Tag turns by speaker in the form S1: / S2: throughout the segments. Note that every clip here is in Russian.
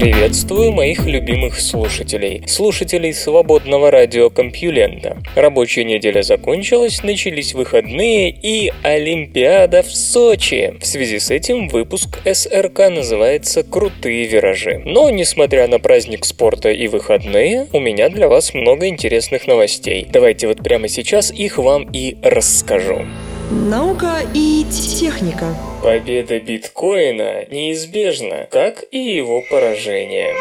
S1: Приветствую моих любимых слушателей, слушателей свободного радио Компьюлента. Рабочая неделя закончилась, начались выходные и Олимпиада в Сочи. В связи с этим выпуск СРК называется «Крутые виражи». Но, несмотря на праздник спорта и выходные, у меня для вас много интересных новостей. Давайте вот прямо сейчас их вам и расскажу.
S2: Наука и техника.
S1: Победа биткоина неизбежна, как и его поражение.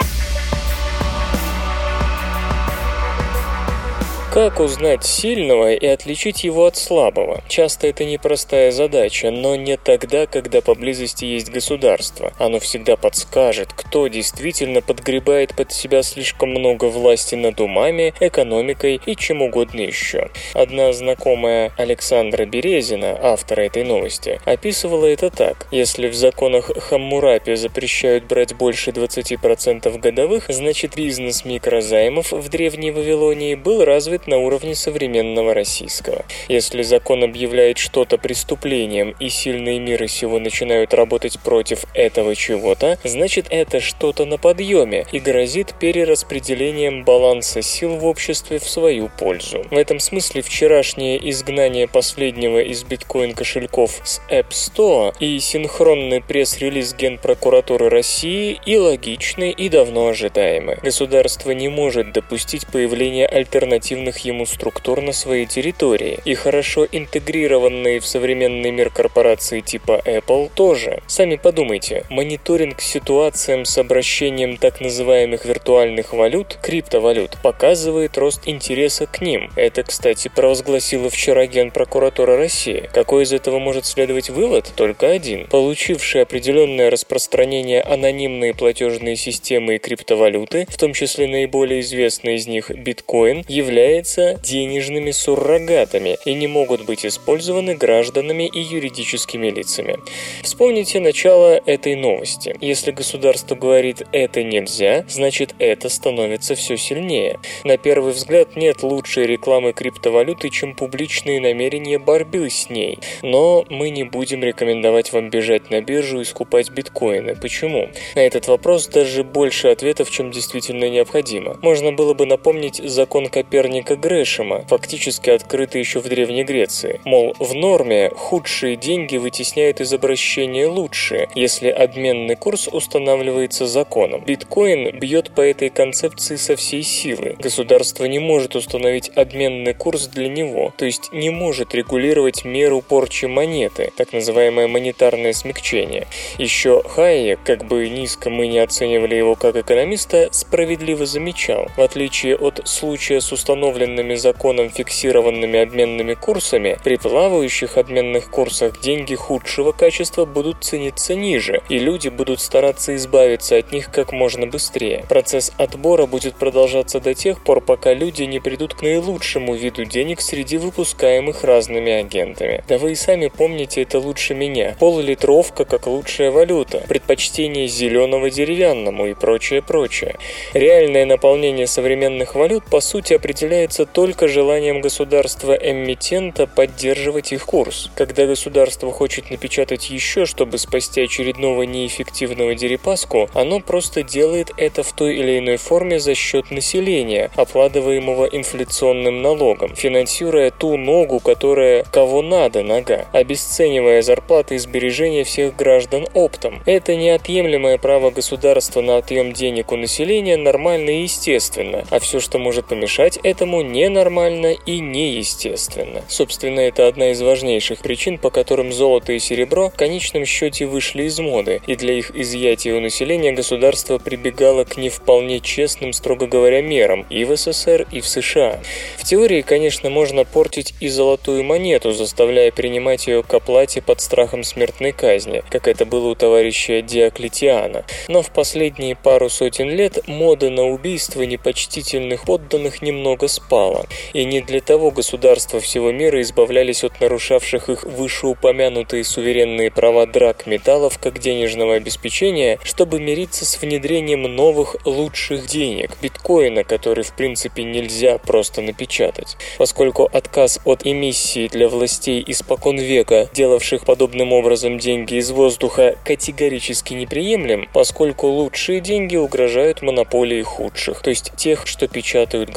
S1: Как узнать сильного и отличить его от слабого? Часто это непростая задача, но не тогда, когда поблизости есть государство. Оно всегда подскажет, кто действительно подгребает под себя слишком много власти над умами, экономикой и чем угодно еще. Одна знакомая Александра Березина, автора этой новости, описывала это так. Если в законах Хаммурапи запрещают брать больше 20% годовых, значит бизнес микрозаймов в Древней Вавилонии был развит на уровне современного российского. Если закон объявляет что-то преступлением и сильные миры сего начинают работать против этого чего-то, значит это что-то на подъеме и грозит перераспределением баланса сил в обществе в свою пользу. В этом смысле вчерашнее изгнание последнего из биткоин-кошельков с App Store и синхронный пресс-релиз Генпрокуратуры России и логичны, и давно ожидаемы. Государство не может допустить появления альтернативных нужных ему структур на своей территории, и хорошо интегрированные в современный мир корпорации типа Apple тоже. Сами подумайте, мониторинг ситуациям с обращением так называемых виртуальных валют, криптовалют, показывает рост интереса к ним. Это, кстати, провозгласила вчера Генпрокуратура России. Какой из этого может следовать вывод? Только один. Получившие определенное распространение анонимные платежные системы и криптовалюты, в том числе наиболее известный из них биткоин, является являются денежными суррогатами и не могут быть использованы гражданами и юридическими лицами. Вспомните начало этой новости. Если государство говорит «это нельзя», значит это становится все сильнее. На первый взгляд нет лучшей рекламы криптовалюты, чем публичные намерения борьбы с ней. Но мы не будем рекомендовать вам бежать на биржу и скупать биткоины. Почему? На этот вопрос даже больше ответов, чем действительно необходимо. Можно было бы напомнить закон Коперника Фрэнка Грэшема, фактически открытый еще в Древней Греции. Мол, в норме худшие деньги вытесняют из обращения лучшие, если обменный курс устанавливается законом. Биткоин бьет по этой концепции со всей силы. Государство не может установить обменный курс для него, то есть не может регулировать меру порчи монеты, так называемое монетарное смягчение. Еще Хайек, как бы низко мы не оценивали его как экономиста, справедливо замечал, в отличие от случая с установленным установленными законом фиксированными обменными курсами, при плавающих обменных курсах деньги худшего качества будут цениться ниже, и люди будут стараться избавиться от них как можно быстрее. Процесс отбора будет продолжаться до тех пор, пока люди не придут к наилучшему виду денег среди выпускаемых разными агентами. Да вы и сами помните это лучше меня. Пол-литровка как лучшая валюта, предпочтение зеленого деревянному и прочее, прочее. Реальное наполнение современных валют по сути определяет является только желанием государства-эмитента поддерживать их курс. Когда государство хочет напечатать еще, чтобы спасти очередного неэффективного дерипаску, оно просто делает это в той или иной форме за счет населения, обкладываемого инфляционным налогом, финансируя ту ногу, которая кого надо нога, обесценивая зарплаты и сбережения всех граждан оптом. Это неотъемлемое право государства на отъем денег у населения нормально и естественно, а все, что может помешать этому, ненормально и неестественно. Собственно, это одна из важнейших причин, по которым золото и серебро в конечном счете вышли из моды, и для их изъятия у населения государство прибегало к не вполне честным, строго говоря, мерам и в СССР, и в США. В теории, конечно, можно портить и золотую монету, заставляя принимать ее к оплате под страхом смертной казни, как это было у товарища Диоклетиана. Но в последние пару сотен лет мода на убийство непочтительных подданных немного спала. И не для того государства всего мира избавлялись от нарушавших их вышеупомянутые суверенные права драк металлов как денежного обеспечения, чтобы мириться с внедрением новых лучших денег, биткоина, который в принципе нельзя просто напечатать. Поскольку отказ от эмиссии для властей испокон века, делавших подобным образом деньги из воздуха, категорически неприемлем, поскольку лучшие деньги угрожают монополии худших, то есть тех, что печатают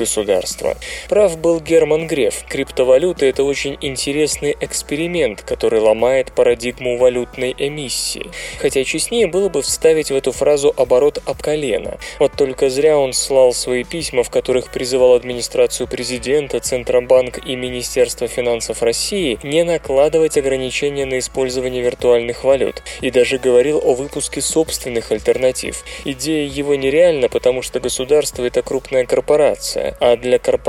S1: Прав был Герман Греф. Криптовалюта – это очень интересный эксперимент, который ломает парадигму валютной эмиссии. Хотя честнее было бы вставить в эту фразу оборот об колено. Вот только зря он слал свои письма, в которых призывал администрацию президента, Центробанк и Министерство финансов России не накладывать ограничения на использование виртуальных валют и даже говорил о выпуске собственных альтернатив. Идея его нереальна, потому что государство – это крупная корпорация, а для корпорации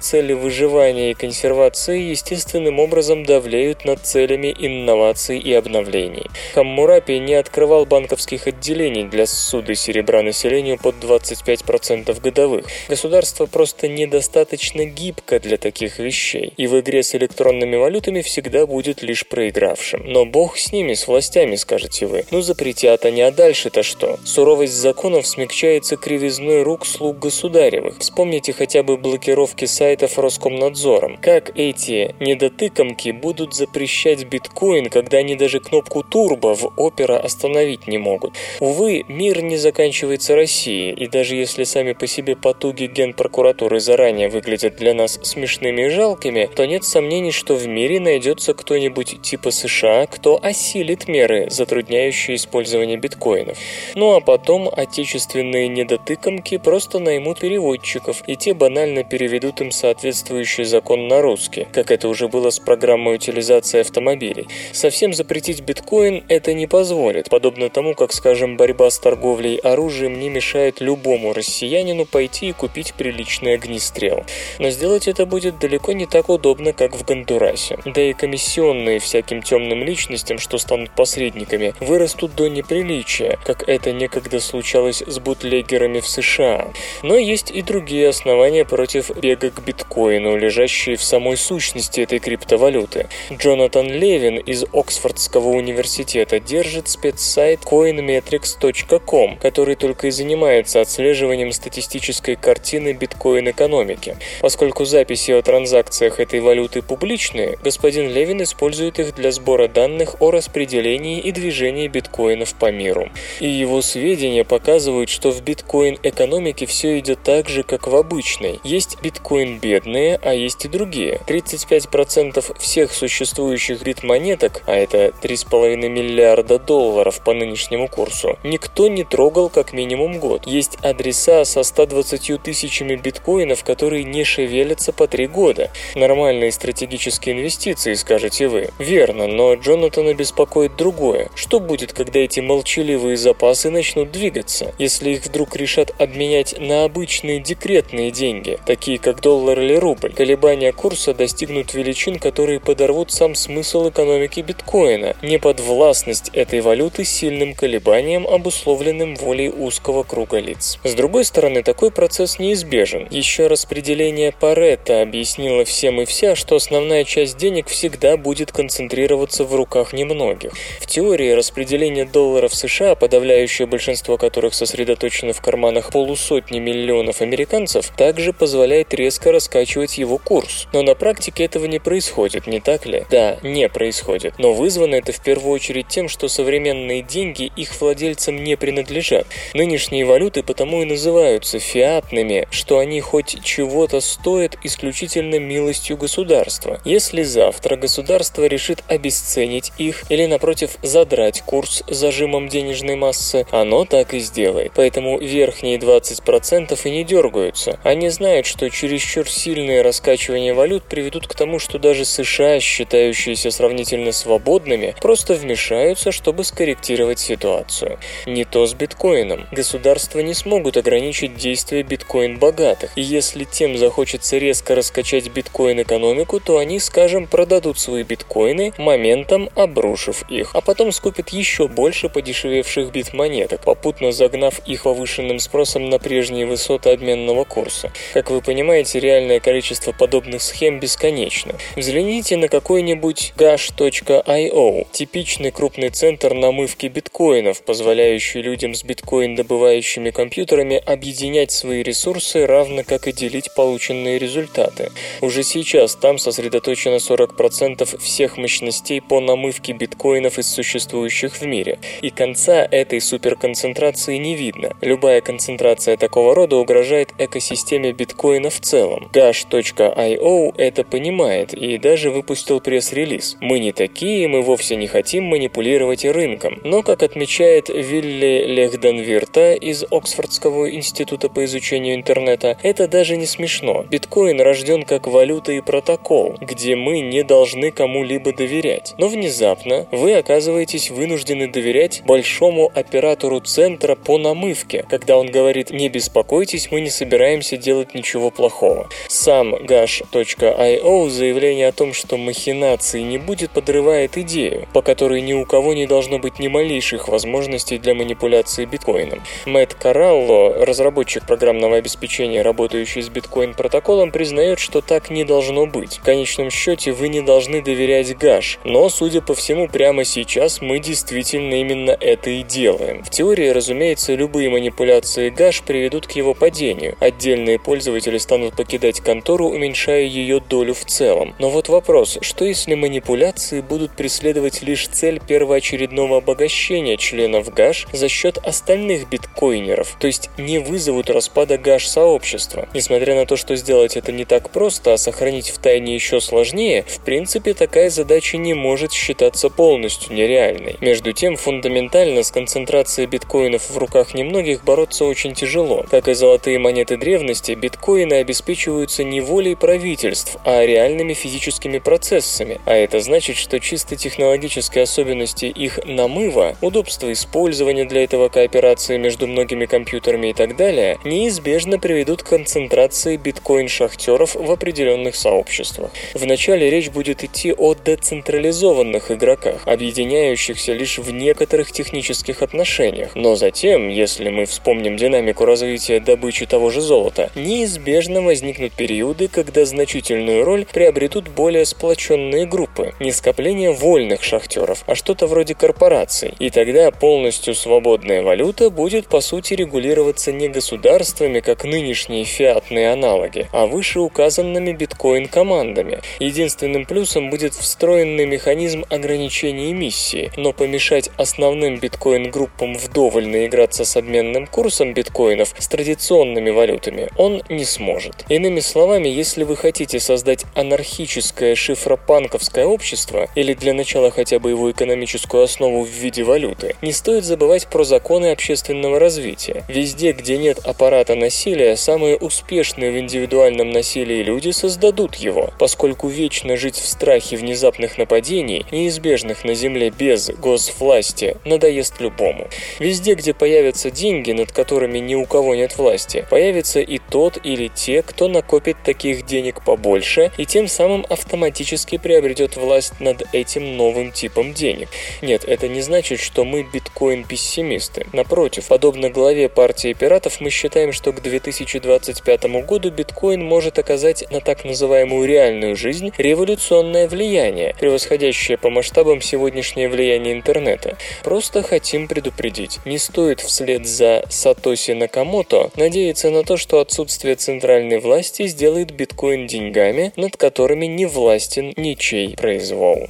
S1: цели выживания и консервации естественным образом давлеют над целями инноваций и обновлений. Хаммурапи не открывал банковских отделений для ссуды серебра населению под 25% годовых. Государство просто недостаточно гибко для таких вещей, и в игре с электронными валютами всегда будет лишь проигравшим. Но бог с ними, с властями, скажете вы. Ну запретят они, а дальше-то что? Суровость законов смягчается кривизной рук слуг государевых. Вспомните хотя бы блокировки сайтов Роскомнадзором. Как эти недотыкомки будут запрещать биткоин, когда они даже кнопку турбо в опера остановить не могут? Увы, мир не заканчивается Россией, и даже если сами по себе потуги генпрокуратуры заранее выглядят для нас смешными и жалкими, то нет сомнений, что в мире найдется кто-нибудь типа США, кто осилит меры, затрудняющие использование биткоинов. Ну а потом отечественные недотыкомки просто наймут переводчиков, и те банально переведут им соответствующий закон на русский, как это уже было с программой утилизации автомобилей. Совсем запретить биткоин это не позволит, подобно тому, как, скажем, борьба с торговлей оружием не мешает любому россиянину пойти и купить приличный огнестрел. Но сделать это будет далеко не так удобно, как в Гондурасе. Да и комиссионные всяким темным личностям, что станут посредниками, вырастут до неприличия, как это некогда случалось с бутлегерами в США. Но есть и другие основания против бега к биткоину, лежащие в самой сущности этой криптовалюты. Джонатан Левин из Оксфордского университета держит спецсайт coinmetrics.com, который только и занимается отслеживанием статистической картины биткоин-экономики. Поскольку записи о транзакциях этой валюты публичные, господин Левин использует их для сбора данных о распределении и движении биткоинов по миру. И его сведения показывают, что в биткоин-экономике все идет так же, как в обычной. Есть биткоин бедные, а есть и другие. 35% всех существующих бит-монеток, а это 3,5 миллиарда долларов по нынешнему курсу, никто не трогал как минимум год. Есть адреса со 120 тысячами биткоинов, которые не шевелятся по 3 года. Нормальные стратегические инвестиции, скажете вы. Верно, но Джонатана беспокоит другое. Что будет, когда эти молчаливые запасы начнут двигаться? Если их вдруг решат обменять на обычные декретные деньги, такие как доллар или рубль, колебания курса достигнут величин, которые подорвут сам смысл экономики биткоина, неподвластность этой валюты сильным колебаниям, обусловленным волей узкого круга лиц. С другой стороны, такой процесс неизбежен. Еще распределение Паретта объяснило всем и вся, что основная часть денег всегда будет концентрироваться в руках немногих. В теории распределение долларов США, подавляющее большинство которых сосредоточено в карманах полусотни миллионов американцев, также позволяет резко раскачивать его курс. Но на практике этого не происходит, не так ли? Да, не происходит. Но вызвано это в первую очередь тем, что современные деньги их владельцам не принадлежат. Нынешние валюты потому и называются фиатными, что они хоть чего-то стоят исключительно милостью государства. Если завтра государство решит обесценить их или, напротив, задрать курс зажимом денежной массы, оно так и сделает. Поэтому верхние 20% и не дергаются. Они знают, что чересчур сильные раскачивания валют приведут к тому, что даже США, считающиеся сравнительно свободными, просто вмешаются, чтобы скорректировать ситуацию. Не то с биткоином. Государства не смогут ограничить действия биткоин-богатых, и если тем захочется резко раскачать биткоин-экономику, то они, скажем, продадут свои биткоины, моментом обрушив их, а потом скупят еще больше подешевевших бит-монеток, попутно загнав их повышенным спросом на прежние высоты обменного курса. Как вы понимаете, понимаете, реальное количество подобных схем бесконечно. Взгляните на какой-нибудь gash.io, типичный крупный центр намывки биткоинов, позволяющий людям с биткоин-добывающими компьютерами объединять свои ресурсы, равно как и делить полученные результаты. Уже сейчас там сосредоточено 40% всех мощностей по намывке биткоинов из существующих в мире. И конца этой суперконцентрации не видно. Любая концентрация такого рода угрожает экосистеме биткоина в целом. Gash.io это понимает и даже выпустил пресс-релиз. Мы не такие, мы вовсе не хотим манипулировать рынком. Но, как отмечает Вилли Лехденвирта из Оксфордского института по изучению интернета, это даже не смешно. Биткоин рожден как валюта и протокол, где мы не должны кому-либо доверять. Но внезапно вы оказываетесь вынуждены доверять большому оператору центра по намывке, когда он говорит «не беспокойтесь, мы не собираемся делать ничего плохого». Сам gash.io заявление о том, что махинации не будет, подрывает идею, по которой ни у кого не должно быть ни малейших возможностей для манипуляции биткоином. Мэтт Каралло, разработчик программного обеспечения, работающий с биткоин-протоколом, признает, что так не должно быть. В конечном счете вы не должны доверять Гаш, но, судя по всему, прямо сейчас мы действительно именно это и делаем. В теории, разумеется, любые манипуляции Гаш приведут к его падению. Отдельные пользователи станут покидать контору, уменьшая ее долю в целом. Но вот вопрос, что если манипуляции будут преследовать лишь цель первоочередного обогащения членов Гаш за счет остальных биткоинеров, то есть не вызовут распада Гаш-сообщества? Несмотря на то, что сделать это не так просто, а сохранить в тайне еще сложнее, в принципе такая задача не может считаться полностью нереальной. Между тем, фундаментально с концентрацией биткоинов в руках немногих бороться очень тяжело. Как и золотые монеты древности, биткоины обеспечиваются не волей правительств, а реальными физическими процессами. А это значит, что чисто технологические особенности их намыва, удобство использования для этого кооперации между многими компьютерами и так далее, неизбежно приведут к концентрации биткоин-шахтеров в определенных сообществах. Вначале речь будет идти о децентрализованных игроках, объединяющихся лишь в некоторых технических отношениях. Но затем, если мы вспомним динамику развития добычи того же золота, неизбежно возникнут периоды, когда значительную роль приобретут более сплоченные группы, не скопление вольных шахтеров, а что-то вроде корпораций. И тогда полностью свободная валюта будет по сути регулироваться не государствами, как нынешние фиатные аналоги, а вышеуказанными биткоин-командами. Единственным плюсом будет встроенный механизм ограничения эмиссии, но помешать основным биткоин-группам вдоволь наиграться с обменным курсом биткоинов с традиционными валютами он не сможет. Иными словами, если вы хотите создать анархическое шифропанковское общество, или для начала хотя бы его экономическую основу в виде валюты, не стоит забывать про законы общественного развития. Везде, где нет аппарата насилия, самые успешные в индивидуальном насилии люди создадут его, поскольку вечно жить в страхе внезапных нападений, неизбежных на Земле без госвласти, надоест любому. Везде, где появятся деньги, над которыми ни у кого нет власти, появится и тот или те, кто накопит таких денег побольше и тем самым автоматически приобретет власть над этим новым типом денег. Нет, это не значит, что мы биткоин-пессимисты. Напротив, подобно главе партии пиратов, мы считаем, что к 2025 году биткоин может оказать на так называемую реальную жизнь революционное влияние, превосходящее по масштабам сегодняшнее влияние интернета. Просто хотим предупредить, не стоит вслед за Сатоси Накамото надеяться на то, что отсутствие центральной власти сделает биткоин деньгами, над которыми не властен ничей произвол.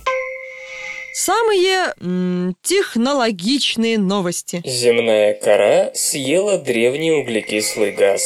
S2: Самые м, технологичные новости.
S1: Земная кора съела древний углекислый газ.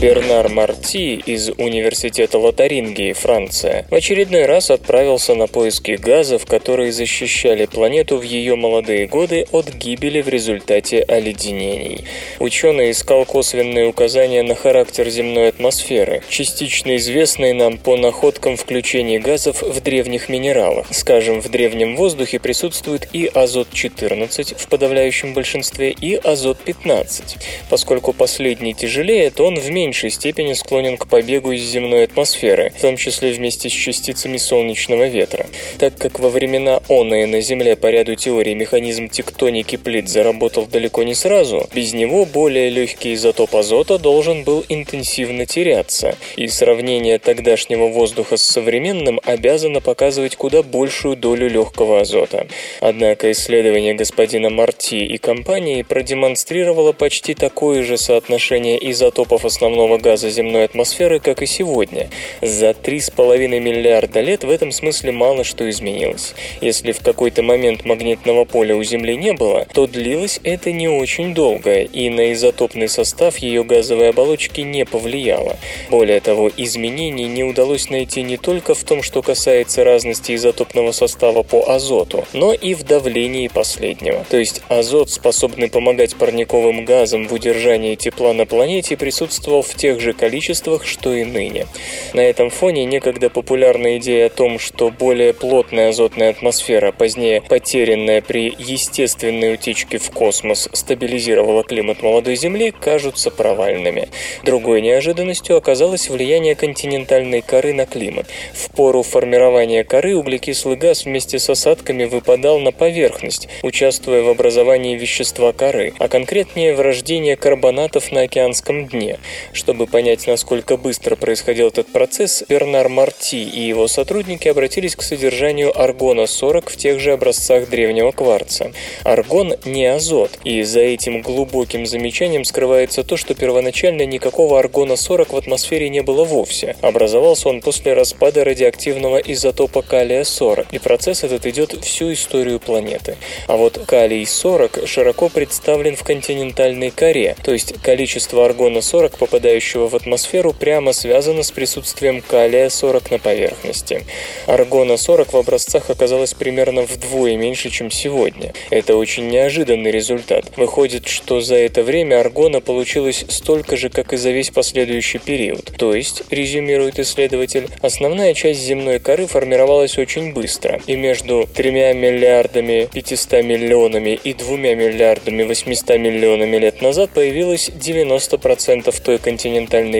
S1: Бернар Марти из Университета Лотарингии, Франция, в очередной раз отправился на поиски газов, которые защищали планету в ее молодые годы от гибели в результате оледенений. Ученый искал косвенные указания на характер земной атмосферы, частично известные нам по находкам включения газов в древних минералах. Скажем, в древнем воздухе присутствует и азот-14 в подавляющем большинстве, и азот-15. Поскольку последний тяжелее, то он в меньшей меньшей степени склонен к побегу из земной атмосферы, в том числе вместе с частицами солнечного ветра. Так как во времена оные на Земле по ряду теорий механизм тектоники плит заработал далеко не сразу, без него более легкий изотоп азота должен был интенсивно теряться, и сравнение тогдашнего воздуха с современным обязано показывать куда большую долю легкого азота. Однако исследование господина Марти и компании продемонстрировало почти такое же соотношение изотопов основного газа земной атмосферы, как и сегодня. За 3,5 миллиарда лет в этом смысле мало что изменилось. Если в какой-то момент магнитного поля у Земли не было, то длилось это не очень долго, и на изотопный состав ее газовой оболочки не повлияло. Более того, изменений не удалось найти не только в том, что касается разности изотопного состава по азоту, но и в давлении последнего. То есть азот, способный помогать парниковым газам в удержании тепла на планете, присутствовал в тех же количествах, что и ныне. На этом фоне некогда популярная идея о том, что более плотная азотная атмосфера, позднее потерянная при естественной утечке в космос, стабилизировала климат молодой Земли, кажутся провальными. Другой неожиданностью оказалось влияние континентальной коры на климат. В пору формирования коры углекислый газ вместе с осадками выпадал на поверхность, участвуя в образовании вещества коры, а конкретнее в рождении карбонатов на океанском дне. Чтобы понять, насколько быстро происходил этот процесс, Бернар Марти и его сотрудники обратились к содержанию аргона-40 в тех же образцах древнего кварца. Аргон не азот, и за этим глубоким замечанием скрывается то, что первоначально никакого аргона-40 в атмосфере не было вовсе. Образовался он после распада радиоактивного изотопа калия-40, и процесс этот идет всю историю планеты. А вот калий-40 широко представлен в континентальной коре, то есть количество аргона-40, попадающего в атмосферу, прямо связано с присутствием калия-40 на поверхности. Аргона-40 в образцах оказалось примерно вдвое меньше, чем сегодня. Это очень неожиданный результат. Выходит, что за это время аргона получилось столько же, как и за весь последующий период. То есть, резюмирует исследователь, основная часть земной коры формировалась очень быстро, и между 3 миллиардами 500 миллионами и 2 миллиардами 800 миллионами лет назад появилось 90% той континентальной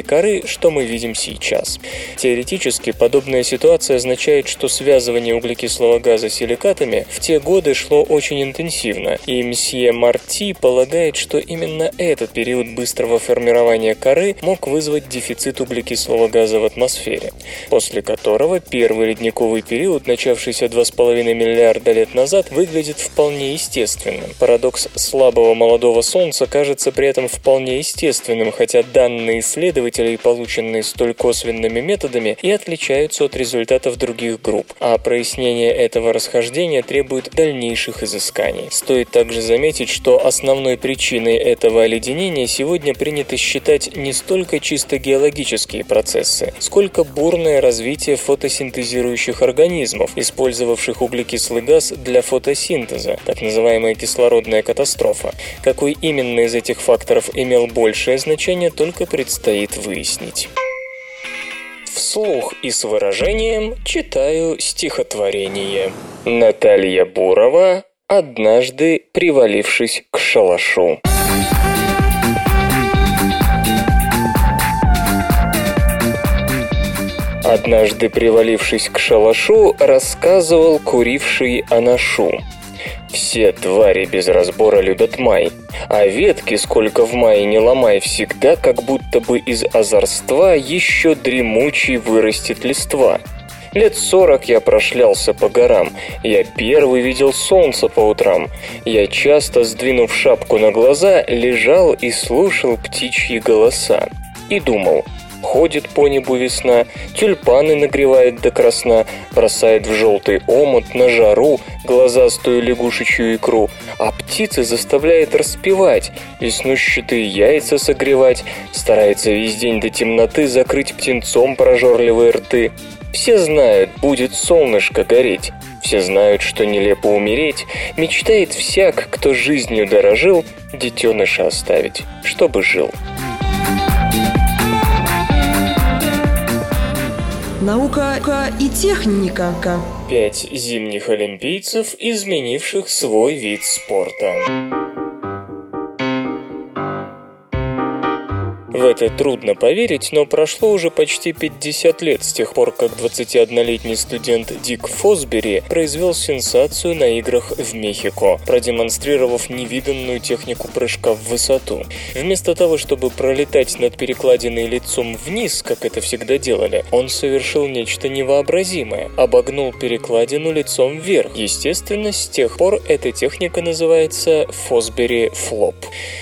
S1: коры, что мы видим сейчас. Теоретически, подобная ситуация означает, что связывание углекислого газа с силикатами в те годы шло очень интенсивно, и мсье Марти полагает, что именно этот период быстрого формирования коры мог вызвать дефицит углекислого газа в атмосфере, после которого первый ледниковый период, начавшийся 2,5 миллиарда лет назад, выглядит вполне естественным. Парадокс слабого молодого Солнца кажется при этом вполне естественным, хотя данные исследователей, полученные столь косвенными методами, и отличаются от результатов других групп, а прояснение этого расхождения требует дальнейших изысканий. Стоит также заметить, что основной причиной этого оледенения сегодня принято считать не столько чисто геологические процессы, сколько бурное развитие фотосинтезирующих организмов, использовавших углекислый газ для фотосинтеза, так называемая кислородная катастрофа. Какой именно из этих факторов имел большее значение, только предстоит выяснить. Вслух и с выражением читаю стихотворение. Наталья Бурова, однажды привалившись к шалашу. Однажды привалившись к шалашу, рассказывал куривший анашу. Все твари без разбора любят май, а ветки, сколько в мае не ломай, всегда как будто бы из озорства еще дремучий вырастет листва. Лет сорок я прошлялся по горам, я первый видел солнце по утрам. Я часто, сдвинув шапку на глаза, лежал и слушал птичьи голоса. И думал, Ходит по небу весна, тюльпаны нагревает до красна, бросает в желтый омут на жару глазастую лягушечью икру, а птицы заставляет распевать, веснущатые яйца согревать, старается весь день до темноты закрыть птенцом прожорливые рты. Все знают, будет солнышко гореть, все знают, что нелепо умереть, мечтает всяк, кто жизнью дорожил, детеныша оставить, чтобы жил.
S2: Наука и техника.
S1: Пять зимних олимпийцев, изменивших свой вид спорта. В это трудно поверить, но прошло уже почти 50 лет с тех пор, как 21-летний студент Дик Фосбери произвел сенсацию на играх в Мехико, продемонстрировав невиданную технику прыжка в высоту. Вместо того, чтобы пролетать над перекладиной лицом вниз, как это всегда делали, он совершил нечто невообразимое, обогнул перекладину лицом вверх. Естественно, с тех пор эта техника называется Фосбери Флоп.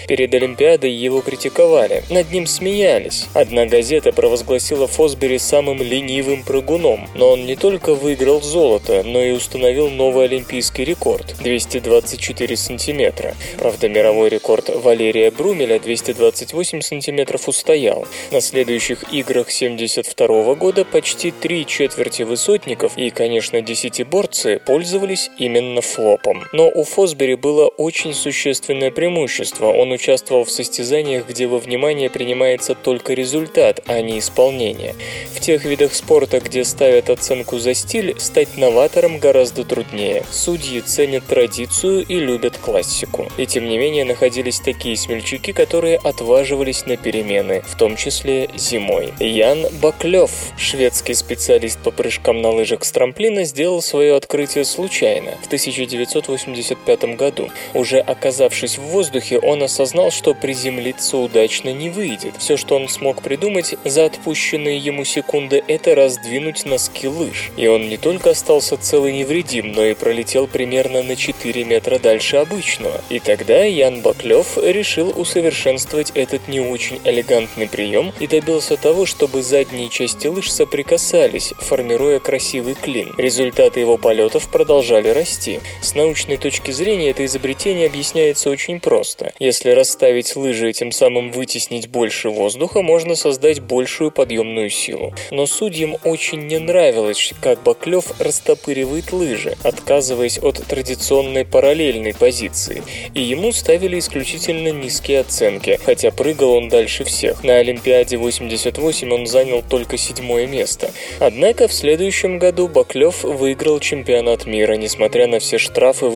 S1: Перед Олимпиадой его критиковали, над ним смеялись. Одна газета провозгласила Фосбери самым ленивым прыгуном, но он не только выиграл золото, но и установил новый олимпийский рекорд – 224 сантиметра. Правда, мировой рекорд Валерия Брумеля 228 сантиметров устоял. На следующих играх 72 года почти три четверти высотников и, конечно, десятиборцы пользовались именно флопом. Но у Фосбери было очень существенное преимущество. Он участвовал в состязаниях, где во внимание принимается только результат, а не исполнение. В тех видах спорта, где ставят оценку за стиль, стать новатором гораздо труднее. Судьи ценят традицию и любят классику. И тем не менее находились такие смельчаки, которые отваживались на перемены, в том числе зимой. Ян Баклев, шведский специалист по прыжкам на лыжах с трамплина, сделал свое открытие случайно, в 1985 году. Уже оказавшись в воздухе, он осознал, что приземлиться удачно не выйдет. Все, что он смог придумать за отпущенные ему секунды, это раздвинуть носки лыж. И он не только остался цел и невредим, но и пролетел примерно на 4 метра дальше обычного. И тогда Ян Баклев решил усовершенствовать этот не очень элегантный прием и добился того, чтобы задние части лыж соприкасались, формируя красивый клин. Результаты его полетов продолжали расти. С научной точки зрения это изобретение объясняется очень просто. Если расставить лыжи и тем самым вытеснить больше воздуха, можно создать большую подъемную силу. Но судьям очень не нравилось, как Баклев растопыривает лыжи, отказываясь от традиционной параллельной позиции, и ему ставили исключительно низкие оценки, хотя прыгал он дальше всех. На Олимпиаде 88 он занял только седьмое место. Однако в следующем году Баклев выиграл чемпионат мира, несмотря на все штрафы.